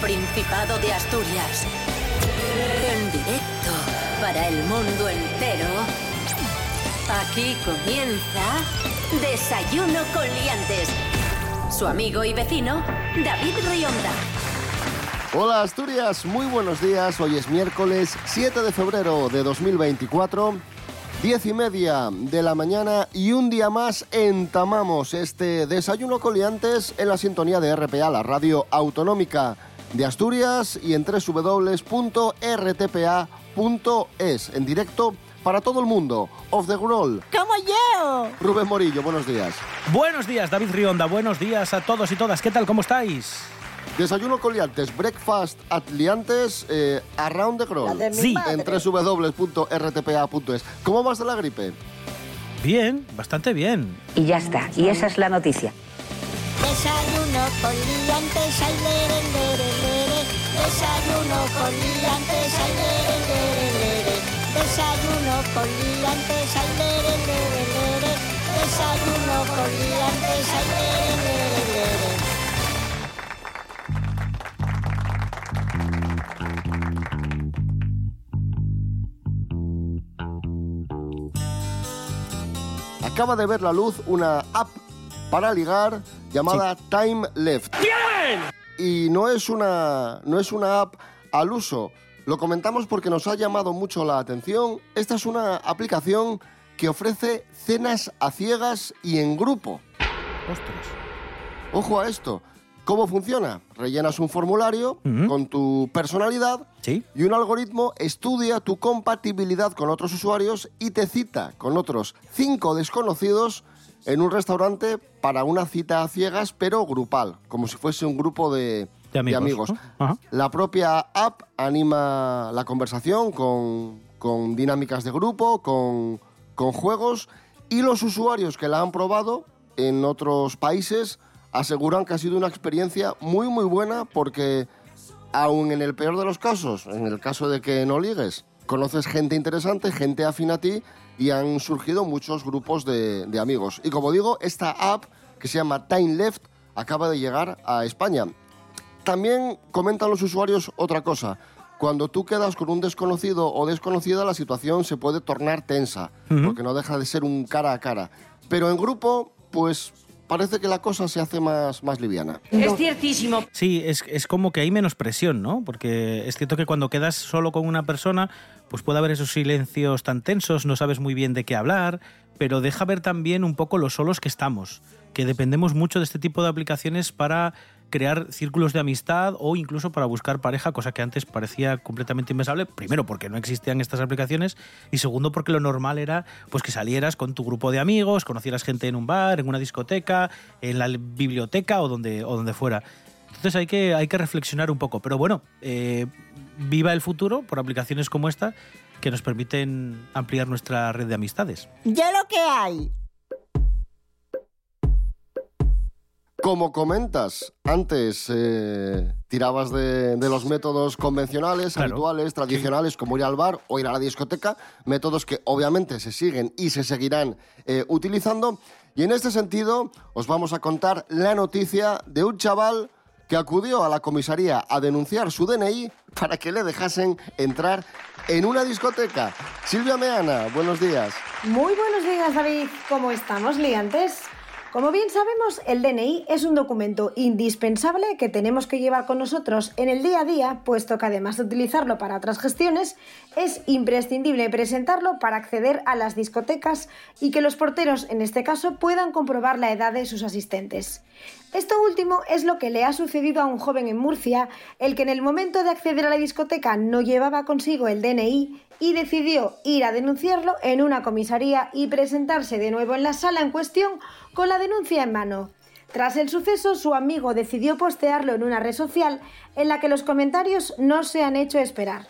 Principado de Asturias. En directo para el mundo entero. Aquí comienza Desayuno con Liantes. Su amigo y vecino, David Rionda. Hola Asturias, muy buenos días. Hoy es miércoles 7 de febrero de 2024. Diez y media de la mañana y un día más entamamos este desayuno coliantes en la sintonía de RPA, la radio autonómica de Asturias y en www.rtpa.es, en directo para todo el mundo. Off the Roll. ¡Como yo! Rubén Morillo, buenos días. Buenos días, David Rionda. Buenos días a todos y todas. ¿Qué tal? ¿Cómo estáis? Desayuno coliantes, breakfast at liantes, eh, around the mi Sí. En www.rtpa.es. ¿Cómo vas de la gripe? Bien, bastante bien. Y ya está. Y esa es la noticia. Con liantes, ay, lere, lere, lere. Desayuno con liantes, ay, lere, lere, lere. Desayuno con liantes, ay, lere, lere, lere. Desayuno con liantes, ay, lere, lere. Acaba de ver la luz una app para ligar llamada Time Left. Y no es una no es una app al uso. Lo comentamos porque nos ha llamado mucho la atención. Esta es una aplicación que ofrece cenas a ciegas y en grupo. Ostras. Ojo a esto. ¿Cómo funciona? Rellenas un formulario con tu personalidad Sí. y un algoritmo estudia tu compatibilidad con otros usuarios y te cita con otros cinco desconocidos en un restaurante para una cita a ciegas, pero grupal, como si fuese un grupo de, De amigos. La propia app anima la conversación con, con dinámicas de grupo, con, con juegos y los usuarios que la han probado en otros países aseguran que ha sido una experiencia muy muy buena porque aun en el peor de los casos, en el caso de que no ligues, conoces gente interesante, gente afín a ti y han surgido muchos grupos de, de amigos. Y como digo, esta app que se llama Time Left acaba de llegar a España. También comentan los usuarios otra cosa. Cuando tú quedas con un desconocido o desconocida, la situación se puede tornar tensa, porque no deja de ser un cara a cara. Pero en grupo, pues parece que la cosa se hace más, más liviana. Es ciertísimo. Sí, es, es como que hay menos presión, ¿no? Porque es cierto que cuando quedas solo con una persona, pues puede haber esos silencios tan tensos, no sabes muy bien de qué hablar, pero deja ver también un poco los solos que estamos, que dependemos mucho de este tipo de aplicaciones para crear círculos de amistad o incluso para buscar pareja, cosa que antes parecía completamente impensable, primero porque no existían estas aplicaciones y segundo porque lo normal era pues que salieras con tu grupo de amigos, conocieras gente en un bar, en una discoteca, en la biblioteca o donde, o donde fuera. Entonces hay que, hay que reflexionar un poco. Pero bueno, eh, viva el futuro por aplicaciones como esta que nos permiten ampliar nuestra red de amistades. Ya lo que hay. Como comentas, antes eh, tirabas de, de los métodos convencionales, Claro. habituales, tradicionales, como ir al bar o ir a la discoteca, métodos que obviamente se siguen y se seguirán eh, utilizando. Y en este sentido, os vamos a contar la noticia de un chaval que acudió a la comisaría a denunciar su DNI para que le dejasen entrar en una discoteca. Silvia Meana, buenos días. Muy buenos días, David. ¿Cómo estamos, liantes? Como bien sabemos, el DNI es un documento indispensable que tenemos que llevar con nosotros en el día a día, puesto que además de utilizarlo para otras gestiones, es imprescindible presentarlo para acceder a las discotecas y que los porteros, en este caso, puedan comprobar la edad de sus asistentes. Esto último es lo que le ha sucedido a un joven en Murcia, el que en el momento de acceder a la discoteca no llevaba consigo el DNI y decidió ir a denunciarlo en una comisaría y presentarse de nuevo en la sala en cuestión con la denuncia en mano. Tras el suceso, su amigo decidió postearlo en una red social en la que los comentarios no se han hecho esperar.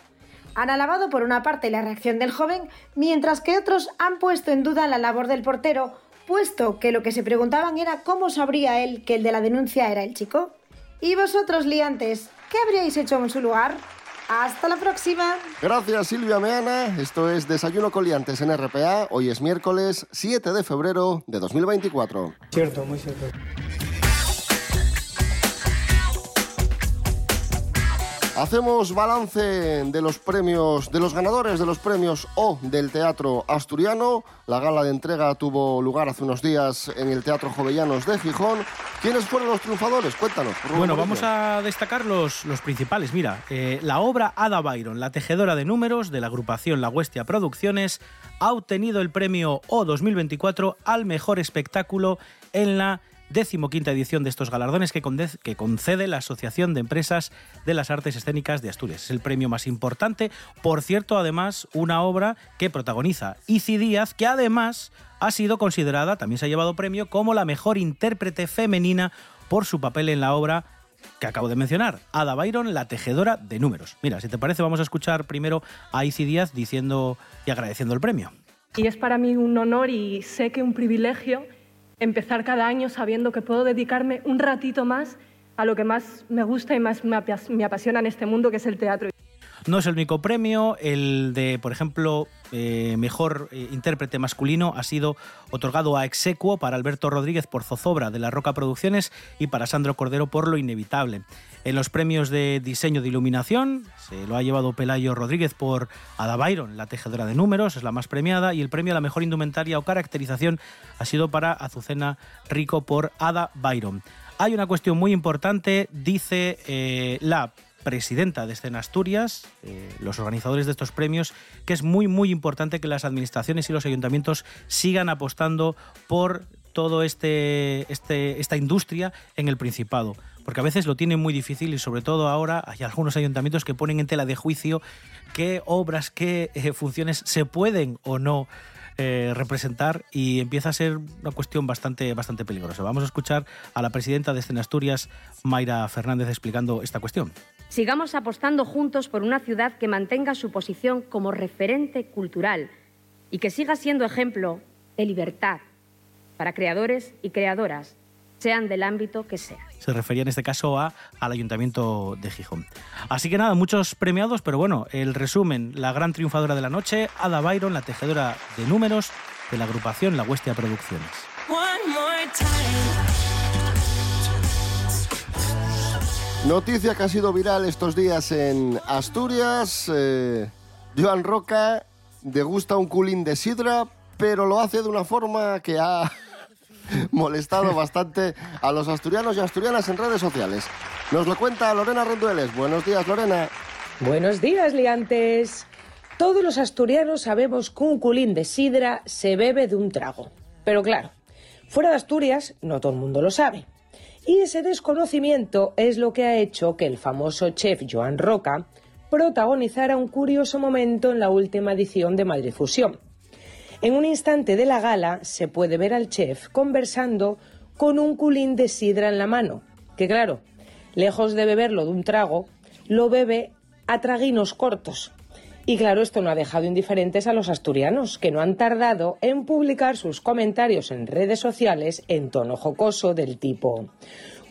Han alabado por una parte la reacción del joven, mientras que otros han puesto en duda la labor del portero, puesto que lo que se preguntaban era cómo sabría él que el de la denuncia era el chico. ¿Y vosotros, liantes, qué habríais hecho en su lugar? Hasta la próxima. Gracias Silvia Meana. Esto es Desayuno Coliantes en RPA. Hoy es miércoles 7 de febrero de 2024. Cierto, muy cierto. Hacemos balance de los premios, de los ganadores de los premios O del Teatro Asturiano. La gala de entrega tuvo lugar hace unos días en el Teatro Jovellanos de Gijón. ¿Quiénes fueron los triunfadores? Cuéntanos. Rubén Bueno, vamos a destacar los, los principales. Mira, eh, la obra Ada Byron, la tejedora de números de la agrupación La Huestia Producciones, ha obtenido el premio O 2024 al mejor espectáculo en la decimoquinta edición de estos galardones que, concede la Asociación de Empresas de las Artes Escénicas de Asturias. Es el premio más importante. Por cierto, además, una obra que protagoniza Ici Díaz, que además ha sido considerada, también se ha llevado premio, como la mejor intérprete femenina por su papel en la obra que acabo de mencionar, Ada Byron, la tejedora de números. Mira, si te parece, vamos a escuchar primero a Ici Díaz diciendo y agradeciendo el premio. Y es para mí un honor y sé que un privilegio empezar cada año sabiendo que puedo dedicarme un ratito más a lo que más me gusta y más me apas- me apasiona en este mundo, que es el teatro. No es el único premio, el de, por ejemplo, eh, mejor eh, intérprete masculino ha sido otorgado a Exequo para Alberto Rodríguez por Zozobra de la Roca Producciones y para Sandro Cordero por Lo Inevitable. En los premios de diseño de iluminación se lo ha llevado Pelayo Rodríguez por Ada Byron, la tejedora de números, es la más premiada, y el premio a la mejor indumentaria o caracterización ha sido para Azucena Rico por Ada Byron. Hay una cuestión muy importante, dice eh, la presidenta de Escena Asturias, eh, los organizadores de estos premios, que es muy, muy importante que las administraciones y los ayuntamientos sigan apostando por todo este, este, esta industria en el Principado. Porque a veces lo tienen muy difícil y sobre todo ahora hay algunos ayuntamientos que ponen en tela de juicio qué obras, qué eh, funciones se pueden o no eh, representar y empieza a ser una cuestión bastante, bastante peligrosa. Vamos a escuchar a la presidenta de Escena Asturias, Mayra Fernández, explicando esta cuestión. Sigamos apostando juntos por una ciudad que mantenga su posición como referente cultural y que siga siendo ejemplo de libertad para creadores y creadoras, sean del ámbito que sea. Se refería en este caso a, al Ayuntamiento de Gijón. Así que nada, muchos premiados, pero bueno, el resumen, la gran triunfadora de la noche, Ada Byron, la tejedora de números de la agrupación La Huestia Producciones. Noticia que ha sido viral estos días en Asturias. eh, Joan Roca degusta un culín de sidra, pero lo hace de una forma que ha molestado bastante a los asturianos y asturianas en redes sociales. Nos lo cuenta Lorena Rendueles. Buenos días, Lorena. Buenos días, liantes. Todos los asturianos sabemos que un culín de sidra se bebe de un trago. Pero claro, fuera de Asturias no todo el mundo lo sabe. Y ese desconocimiento es lo que ha hecho que el famoso chef Joan Roca protagonizara un curioso momento en la última edición de Madrid Fusión. En un instante de la gala se puede ver al chef conversando con un culín de sidra en la mano, que claro, lejos de beberlo de un trago, lo bebe a traguinos cortos. Y claro, esto no ha dejado indiferentes a los asturianos, que no han tardado en publicar sus comentarios en redes sociales en tono jocoso del tipo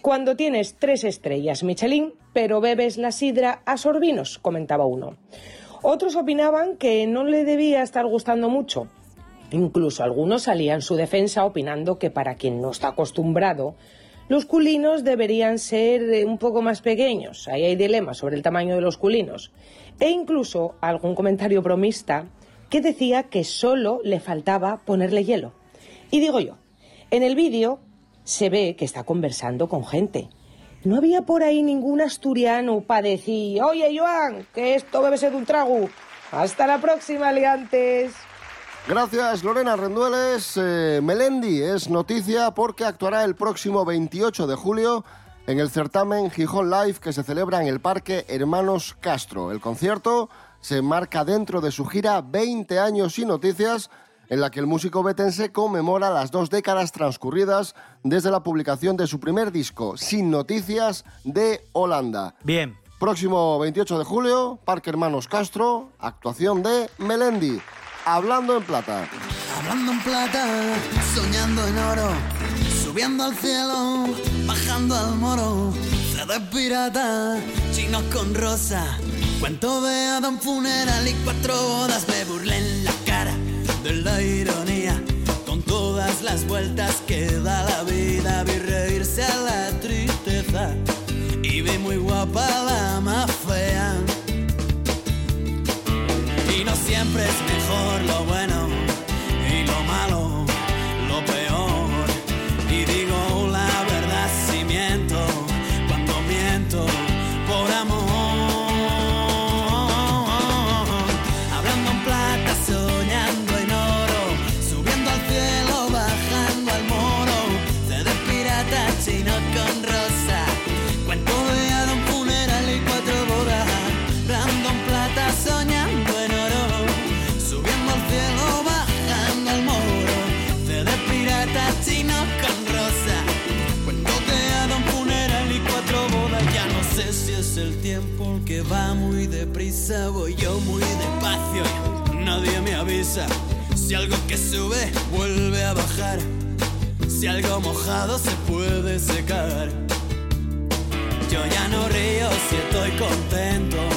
Cuando tienes tres estrellas Michelin, pero bebes la sidra a sorbinos, comentaba uno. Otros opinaban que no le debía estar gustando mucho. Incluso algunos salían su defensa opinando que para quien no está acostumbrado, los culinos deberían ser eh, un poco más pequeños. Ahí hay dilemas sobre el tamaño de los culinos. E incluso algún comentario bromista que decía que solo le faltaba ponerle hielo. Y digo yo, en el vídeo se ve que está conversando con gente. No había por ahí ningún asturiano para decir, oye Joan, que esto debe ser un trago. Hasta la próxima, liantes. Gracias, Lorena Rendueles. Eh, Melendi es noticia porque actuará el próximo 28 de julio en el certamen Gijón Live que se celebra en el Parque Hermanos Castro. El concierto se marca dentro de su gira 20 años y noticias en la que el músico betense conmemora las dos décadas transcurridas desde la publicación de su primer disco, Sin Noticias, de Holanda. Bien, Próximo 28 de julio, Parque Hermanos Castro, actuación de Melendi. Hablando en plata. Hablando en plata, soñando en oro, subiendo al cielo, bajando al moro, se de pirata, chino con rosa. Cuento de a un funeral y cuatro bodas, me burlé en la cara de la ironía. Con todas las vueltas que da la vida, vi reírse a la tristeza y vi muy guapa la más fea. Y no siempre es mejor lo bueno va muy deprisa. Voy yo muy despacio. Nadie me avisa. Si algo que sube vuelve a bajar. Si algo mojado se puede secar. Yo ya no río si estoy contento.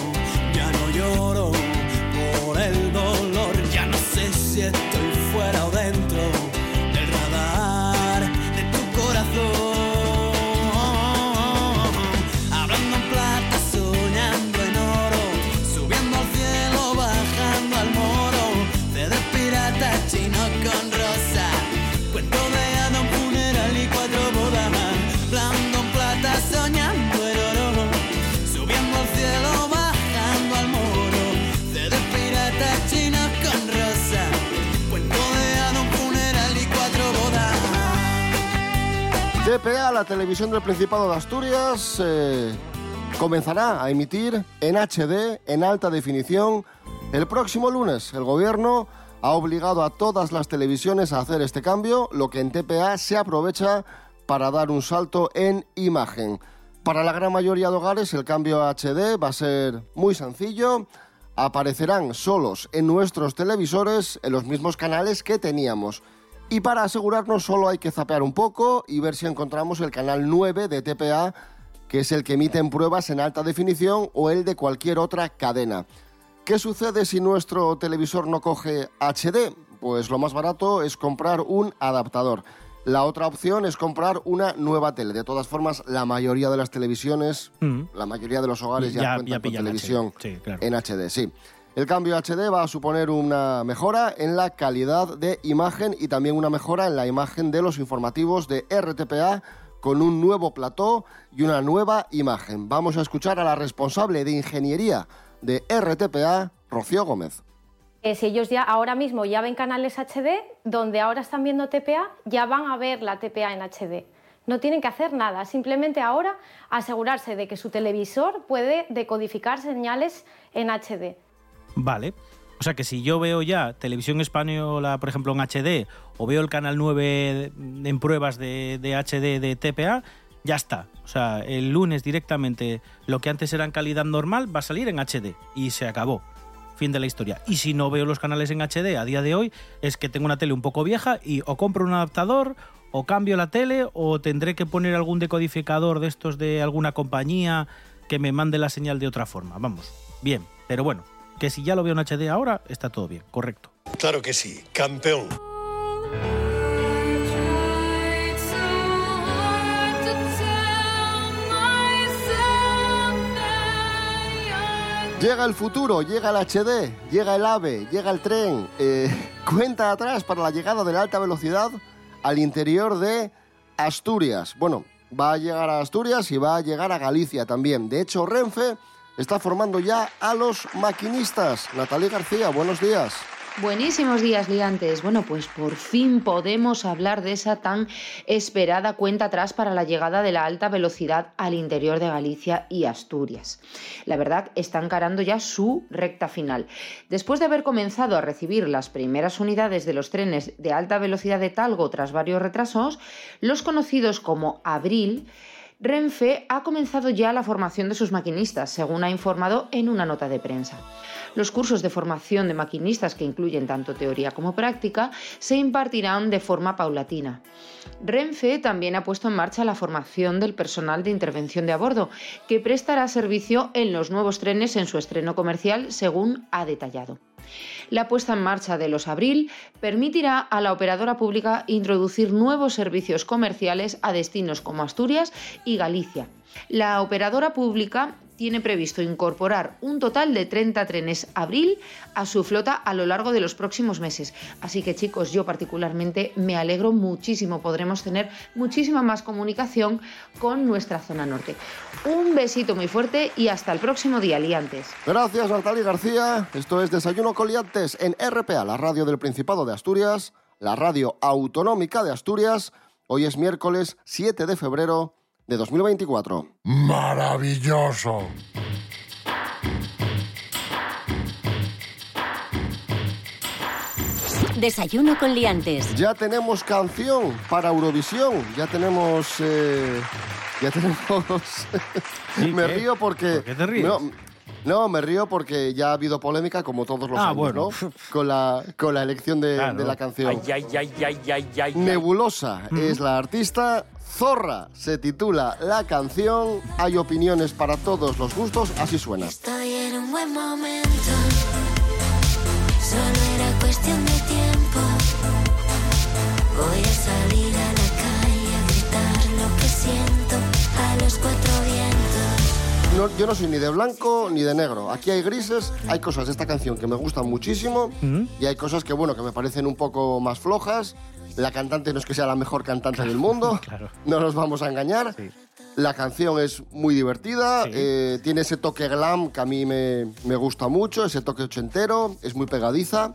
Televisión del Principado de Asturias, eh, comenzará a emitir en HD, en alta definición, el próximo lunes. El gobierno ha obligado a todas las televisiones a hacer este cambio, lo que en TPA se aprovecha para dar un salto en imagen. Para la gran mayoría de hogares el cambio a HD va a ser muy sencillo. Aparecerán solos en nuestros televisores en los mismos canales que teníamos. Y para asegurarnos solo hay que zapear un poco y ver si encontramos el canal 9 de TPA, que es el que emite en pruebas en alta definición o el de cualquier otra cadena. ¿Qué sucede si nuestro televisor no coge HD? Pues lo más barato es comprar un adaptador. La otra opción es comprar una nueva tele. De todas formas, la mayoría de las televisiones, Mm. la mayoría de los hogares ya, Ya- cuentan ya con televisión HD, sí, claro. en HD, sí. El cambio HD va a suponer una mejora en la calidad de imagen y también una mejora en la imagen de los informativos de RTPA con un nuevo plató y una nueva imagen. Vamos a escuchar a la responsable de ingeniería de RTPA, Rocío Gómez. Eh, si ellos ya ahora mismo ya ven canales HD, donde ahora están viendo TPA, ya van a ver la TPA en HD. No tienen que hacer nada, simplemente ahora asegurarse de que su televisor puede decodificar señales en HD. Vale. O sea que si yo veo ya televisión española, por ejemplo, en HD, o veo el canal 9 en pruebas de, de HD de TPA, ya está. O sea, el lunes directamente lo que antes era en calidad normal va a salir en HD y se acabó. Fin de la historia. Y si no veo los canales en HD a día de hoy, es que tengo una tele un poco vieja y o compro un adaptador o cambio la tele o tendré que poner algún decodificador de estos de alguna compañía que me mande la señal de otra forma. Vamos, bien, pero bueno, que si ya lo veo en HD ahora, está todo bien, correcto. Claro que sí, campeón. Llega el futuro, llega el HD, llega el AVE, llega el tren. Eh, cuenta atrás para la llegada de la alta velocidad al interior de Asturias. Bueno, va a llegar a Asturias y va a llegar a Galicia también. De hecho, Renfe está formando ya a los maquinistas. Natalia García, buenos días. Buenísimos días, liantes. Bueno, pues por fin podemos hablar de esa tan esperada cuenta atrás para la llegada de la alta velocidad al interior de Galicia y Asturias. La verdad, está encarando ya su recta final. Después de haber comenzado a recibir las primeras unidades de los trenes de alta velocidad de Talgo tras varios retrasos, los conocidos como Abril, Renfe ha comenzado ya la formación de sus maquinistas, según ha informado en una nota de prensa. Los cursos de formación de maquinistas, que incluyen tanto teoría como práctica, se impartirán de forma paulatina. Renfe también ha puesto en marcha la formación del personal de intervención de a bordo, que prestará servicio en los nuevos trenes en su estreno comercial, según ha detallado. La puesta en marcha de los Abril permitirá a la operadora pública introducir nuevos servicios comerciales a destinos como Asturias y Galicia. La operadora pública tiene previsto incorporar un total de 30 trenes Abril a su flota a lo largo de los próximos meses. Así que chicos, yo particularmente me alegro muchísimo. Podremos tener muchísima más comunicación con nuestra zona norte. Un besito muy fuerte y hasta el próximo día, liantes. Gracias, Natalia García. Esto es Desayuno Coliantes en RPA, la radio del Principado de Asturias, la radio autonómica de Asturias, Hoy es miércoles 7 de febrero de 2024. Maravilloso. Desayuno con liantes. Ya tenemos canción para Eurovisión. Ya tenemos. eh, ya tenemos. me qué? río porque. ¿Por qué te ríes? No, no, me río porque ya ha habido polémica, como todos los Ah, años, bueno. ¿no? Con la, con la elección de, Claro. de la canción. Ay, ay, ay, ay, ay, ay, ay. Nebulosa es la artista. Zorra se titula la canción. Hay opiniones para todos los gustos. Así suena. Estoy en un buen momento. Solo era cuestión de tiempo. Voy a salir No, yo no soy ni de blanco ni de negro. Aquí hay grises, hay cosas de esta canción que me gustan muchísimo y hay cosas que, bueno, que me parecen un poco más flojas. La cantante no es que sea la mejor cantante del mundo, no nos vamos a engañar. La canción es muy divertida, eh, tiene ese toque glam que a mí me, me gusta mucho, ese toque ochentero, es muy pegadiza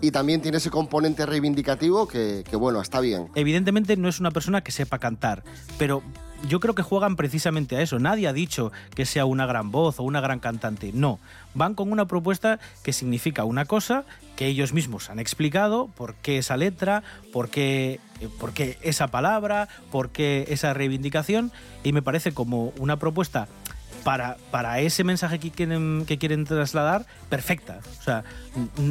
y también tiene ese componente reivindicativo que, que, bueno, está bien. Evidentemente no es una persona que sepa cantar, pero yo creo que juegan precisamente a eso. Nadie ha dicho que sea una gran voz o una gran cantante. No, van con una propuesta que significa una cosa que ellos mismos han explicado, por qué esa letra, por qué, eh, por qué esa palabra, por qué esa reivindicación, y me parece como una propuesta para, para ese mensaje que quieren, que quieren trasladar, perfecta. O sea,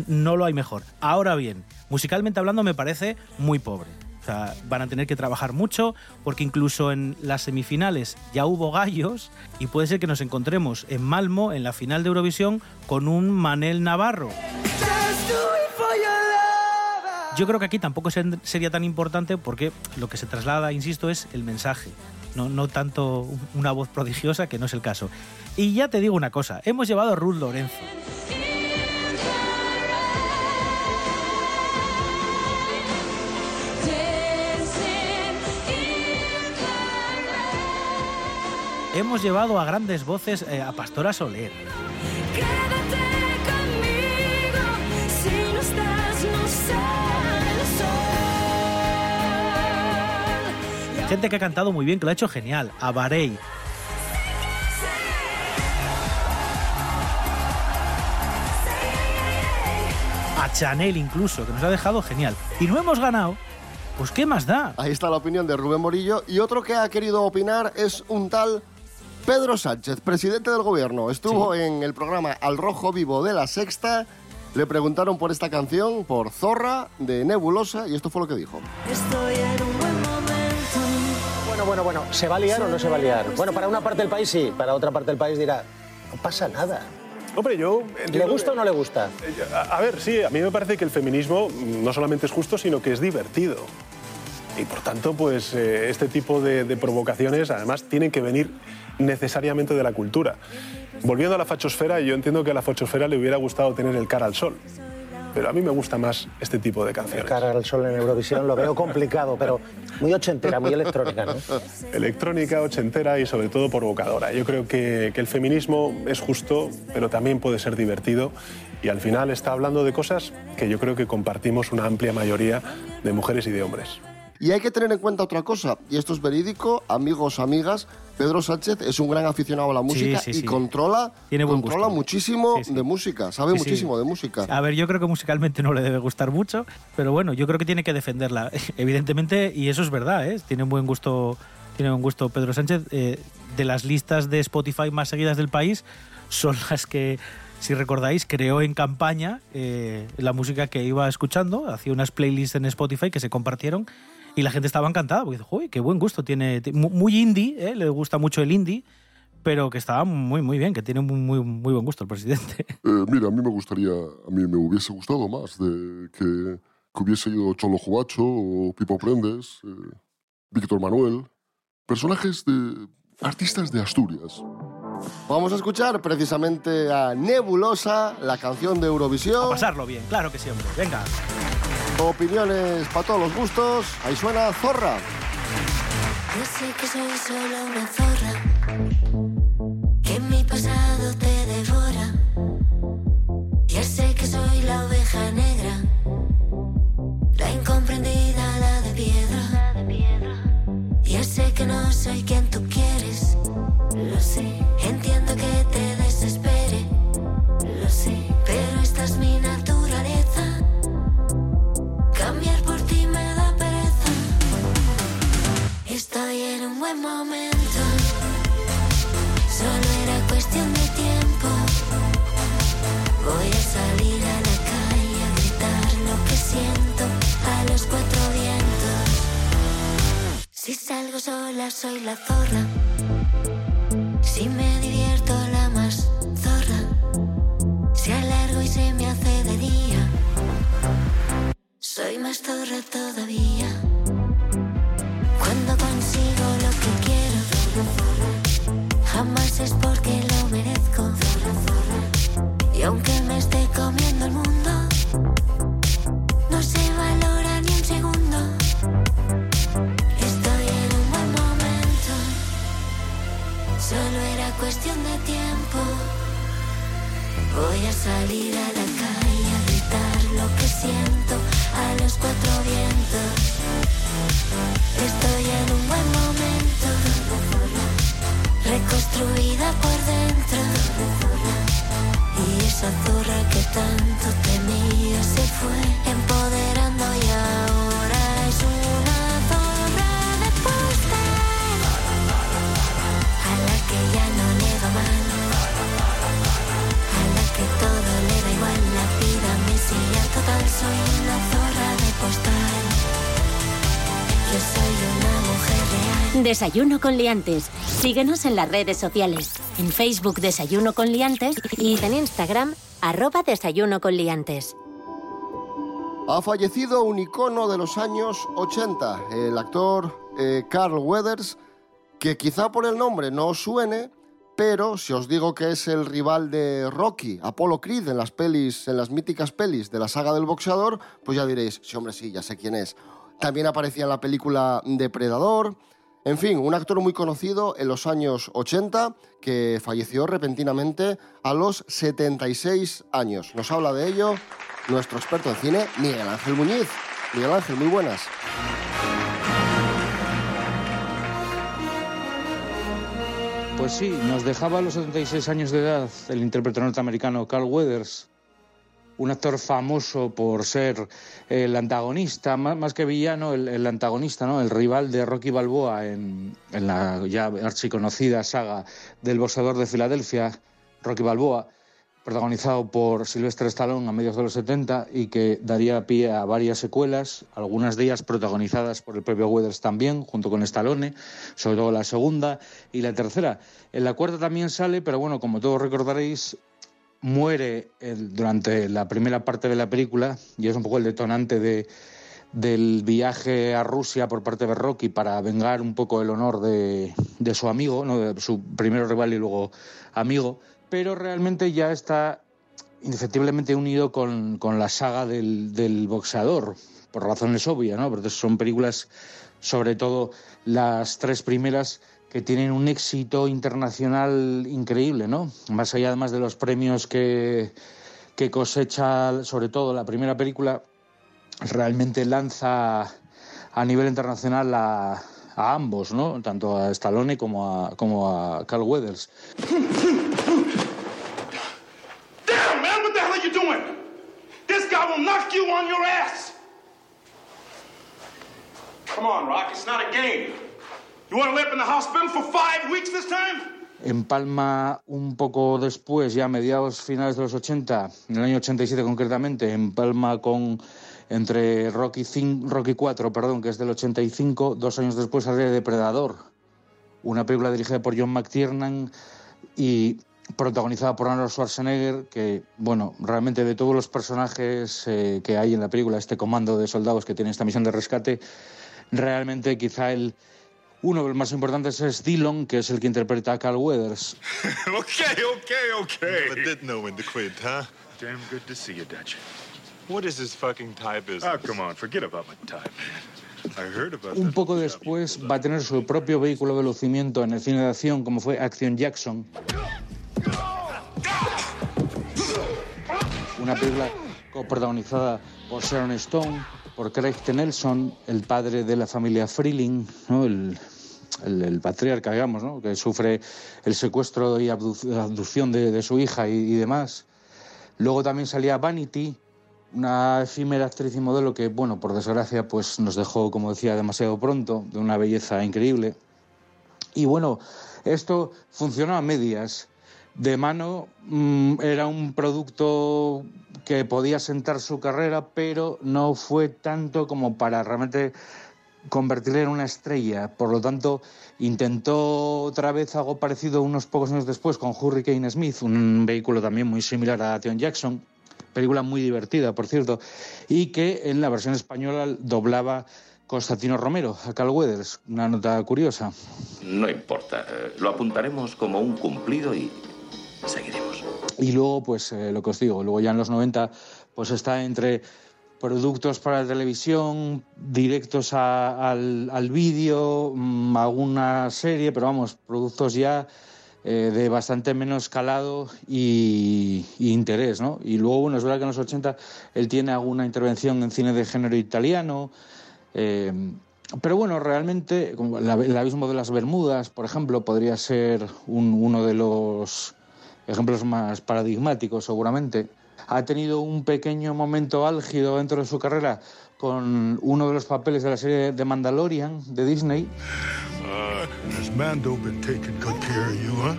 no lo hay mejor. Ahora bien, musicalmente hablando me parece muy pobre. Sea, van a tener que trabajar mucho porque incluso en las semifinales ya hubo gallos y puede ser que nos encontremos en Malmo, en la final de Eurovisión, con un Manel Navarro. Yo creo que aquí tampoco ser- sería tan importante porque lo que se traslada, insisto, es el mensaje, no, no tanto una voz prodigiosa, que no es el caso. Y ya te digo una cosa, hemos llevado a Ruth Lorenzo. Hemos llevado a grandes voces eh, a Pastora Soler. Si no estás, no sale el sol. Gente que ha cantado muy bien, que lo ha hecho genial. A Barey. A Chanel incluso, que nos ha dejado genial. Y no hemos ganado. Pues ¿qué más da? Ahí está la opinión de Rubén Morillo. Y otro que ha querido opinar es un tal Pedro Sánchez, presidente del gobierno. Estuvo en el programa Al Rojo Vivo de la Sexta. Le preguntaron por esta canción, por Zorra, de Nebulosa, y esto fue lo que dijo. Estoy en un buen momento. Bueno, bueno, bueno, ¿se va a liar o no se va a liar? Bueno, para una parte del país sí, para otra parte del país dirá, no pasa nada. Hombre, yo... ¿Le gusta o que- no le gusta? A, a ver, sí, a mí me parece que el feminismo no solamente es justo, sino que es divertido. Y por tanto, pues eh, este tipo de, de provocaciones además tienen que venir necesariamente de la cultura. Volviendo a la fachosfera, yo entiendo que a la fachosfera le hubiera gustado tener el cara al sol. Pero a mí me gusta más este tipo de canciones. Cara al sol en Eurovisión lo veo complicado, pero muy ochentera, muy electrónica, ¿no? Electrónica, ochentera y sobre todo provocadora. Yo creo que, que el feminismo es justo, pero también puede ser divertido y al final está hablando de cosas que yo creo que compartimos una amplia mayoría de mujeres y de hombres. Y hay que tener en cuenta otra cosa, y esto es verídico, amigos, amigas, Pedro Sánchez es un gran aficionado a la música sí, y sí. controla, Tiene buen controla gusto. muchísimo de música, sabe muchísimo de música. A ver, yo creo que musicalmente no le debe gustar mucho, pero bueno, yo creo que tiene que defenderla, evidentemente, y eso es verdad, ¿eh? Tiene un buen gusto, tiene buen gusto Pedro Sánchez. eh, de las listas de Spotify más seguidas del país, son las que, si recordáis, creó en campaña eh, la música que iba escuchando, hacía unas playlists en Spotify que se compartieron y la gente estaba encantada, porque dice, uy, qué buen gusto tiene, ti- mu- muy indie, ¿eh? le gusta mucho el indie, pero que estaba muy, muy bien, que tiene muy, muy, muy buen gusto el presidente. Eh, mira, a mí me gustaría, a mí me hubiese gustado más de que, que hubiese ido Cholo Jubacho o Pipo Prendes, eh, Víctor Manuel, personajes de artistas de Asturias. Vamos a escuchar precisamente a Nebulosa, la canción de Eurovisión. A pasarlo bien, claro que sí, hombre. Venga. Opiniones para todos los gustos. Ahí suena Zorra. Yo sé que soy solo una zorra, que mi pasado te devora. Ya sé que soy la oveja negra, la incomprendida, la de piedra. soy quien tú quieres. Lo sé, entiendo Solo era cuestión de tiempo. Voy a salir a la calle a gritar lo que siento a los cuatro vientos. Estoy en un buen momento. Reconstruida por dentro. Y esa zorra que tanto temía se fue empoderando y Soy una zorra de postal. Yo soy una mujer real. Desayuno con liantes. Síguenos en las redes sociales. En Facebook Desayuno con liantes y en Instagram arroba Desayuno con liantes. Ha fallecido un icono de los años 80, el actor eh, Carl Weathers, que quizá por el nombre no os suene, pero si os digo que es el rival de Rocky, Apollo Creed, en las pelis, en las míticas pelis de la saga del boxeador, pues ya diréis, sí, hombre, sí, ya sé quién es. También aparecía en la película Depredador. En fin, un actor muy conocido en los años 80 que falleció repentinamente a los 76 años. Nos habla de ello nuestro experto en cine, Miguel Ángel Muñiz. Miguel Ángel, muy buenas. Pues sí, nos dejaba a los 76 años de edad el intérprete norteamericano Carl Weathers, un actor famoso por ser el antagonista, má- más que villano, el, antagonista, ¿no? el rival de Rocky Balboa en la ya archiconocida saga del boxeador de Filadelfia, Rocky Balboa, protagonizado por Sylvester Stallone a mediados de los 70 y que daría pie a varias secuelas, algunas de ellas protagonizadas por el propio Weathers también, junto con Stallone, sobre todo la segunda y la tercera. En la cuarta también sale, pero bueno, como todos recordaréis, muere durante la primera parte de la película y es un poco el detonante de, del viaje a Rusia por parte de Rocky para vengar un poco el honor de, de su amigo, ¿no? de su primero rival y luego amigo, pero realmente ya está indefectiblemente unido con, con la saga del, del boxeador, por razones obvias, ¿no? porque son películas, sobre todo las tres primeras, que tienen un éxito internacional increíble, ¿no? Más allá además de los premios que, que cosecha, sobre todo la primera película, realmente lanza a nivel internacional a, ambos, ¿no? Tanto a Stallone como a, como a Carl Weathers. Damn, man, This guy will knock you on your ass. Come on, Rock, it's not a game. You want to live in the hospital for five weeks this time? Empalma un poco después, ya mediados finales de los 80, en el año 87 concretamente, empalma con entre Rocky, 5, Rocky 4, perdón, que es del 85, dos años después sale Depredador, una película dirigida por John McTiernan y protagonizada por Arnold Schwarzenegger, que, bueno, realmente de todos los personajes eh, que hay en la película, este comando de soldados que tiene esta misión de rescate, realmente quizá el, uno de los más importantes es Dillon, que es el que interpreta a Carl Weathers. okay, okay, okay. Never did know when to quit, huh? Damn good to see you, Dutch. What is this fucking tie business? Oh, come on, forget about my tie, man. I heard about Un poco después va a tener su propio vehículo de lucimiento en el cine de acción, como fue Action Jackson. Una película coprotagonizada por Sharon Stone, por Craig T. Nelson, el padre de la familia Freeling, ¿no? el, el, patriarca, digamos, ¿no? que sufre el secuestro y abdu- abducción de, de su hija y, y demás. Luego también salía Vanity, una efímera actriz y modelo que, bueno, por desgracia, pues nos dejó, como decía, demasiado pronto, de una belleza increíble. Y bueno, esto funcionó a medias. De mano mm, era un producto que podía sentar su carrera, pero no fue tanto como para realmente convertirle en una estrella. Por lo tanto, intentó otra vez algo parecido unos pocos años después con Hurricane Smith, un vehículo también muy similar a Theon Jackson, película muy divertida, por cierto, y que en la versión española doblaba Constantino Romero, a Carl Weathers, una nota curiosa. No importa, eh, lo apuntaremos como un cumplido y seguiremos. Y luego, pues eh, lo que os digo, luego ya en los 90, pues está entre productos para televisión, directos al, al vídeo, mm, alguna serie, pero vamos, productos ya eh, de bastante menos calado y, interés, ¿no? Y luego, bueno, es verdad que en los 80 él tiene alguna intervención en cine de género italiano, eh, pero bueno, realmente como el abismo de las Bermudas, por ejemplo, podría ser un- uno de los ejemplos más paradigmáticos, seguramente. Ha tenido un pequeño momento álgido dentro de su carrera con uno de los papeles de la serie de Mandalorian de Disney. Has Mando been taking good care of you, huh?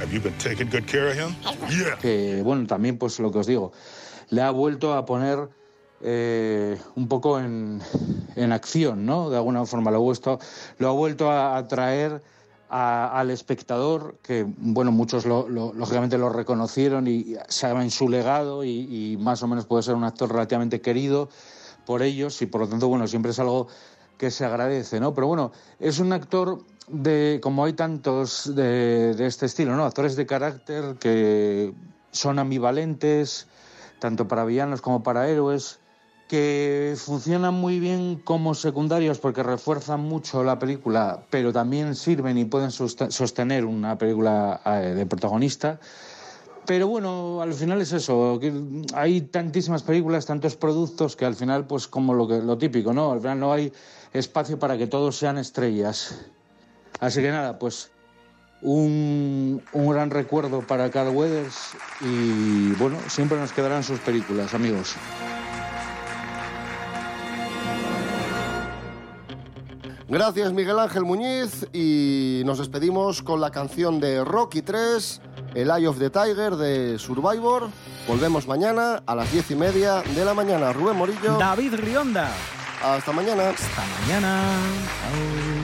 Have you been taking good care of him? Yeah. que bueno, también pues lo que os digo, le ha vuelto a poner eh, un poco en, en acción, ¿no? De alguna forma lo ha vuelto, lo ha vuelto a atraer a- al espectador, que bueno, muchos lo- lógicamente lo reconocieron y saben su legado y, y más o menos puede ser un actor relativamente querido por ellos y por lo tanto, bueno, siempre es algo que se agradece, ¿no? Pero bueno, es un actor de, como hay tantos de, de este estilo, ¿no? Actores de carácter que son ambivalentes, tanto para villanos como para héroes, que funcionan muy bien como secundarios porque refuerzan mucho la película, pero también sirven y pueden soste- sostener una película eh, de protagonista. Pero bueno, al final es eso, hay tantísimas películas, tantos productos que al final, pues como lo, que, lo típico, ¿no? Al final no hay espacio para que todos sean estrellas. Así que nada, pues un, un gran recuerdo para Carl Weathers y bueno, siempre nos quedarán sus películas, amigos. Gracias Miguel Ángel Muñiz y nos despedimos con la canción de Rocky 3, El Eye of the Tiger de Survivor. Volvemos mañana a las diez y media de la mañana. Rubén Morillo. David Rionda. Hasta mañana. Hasta mañana.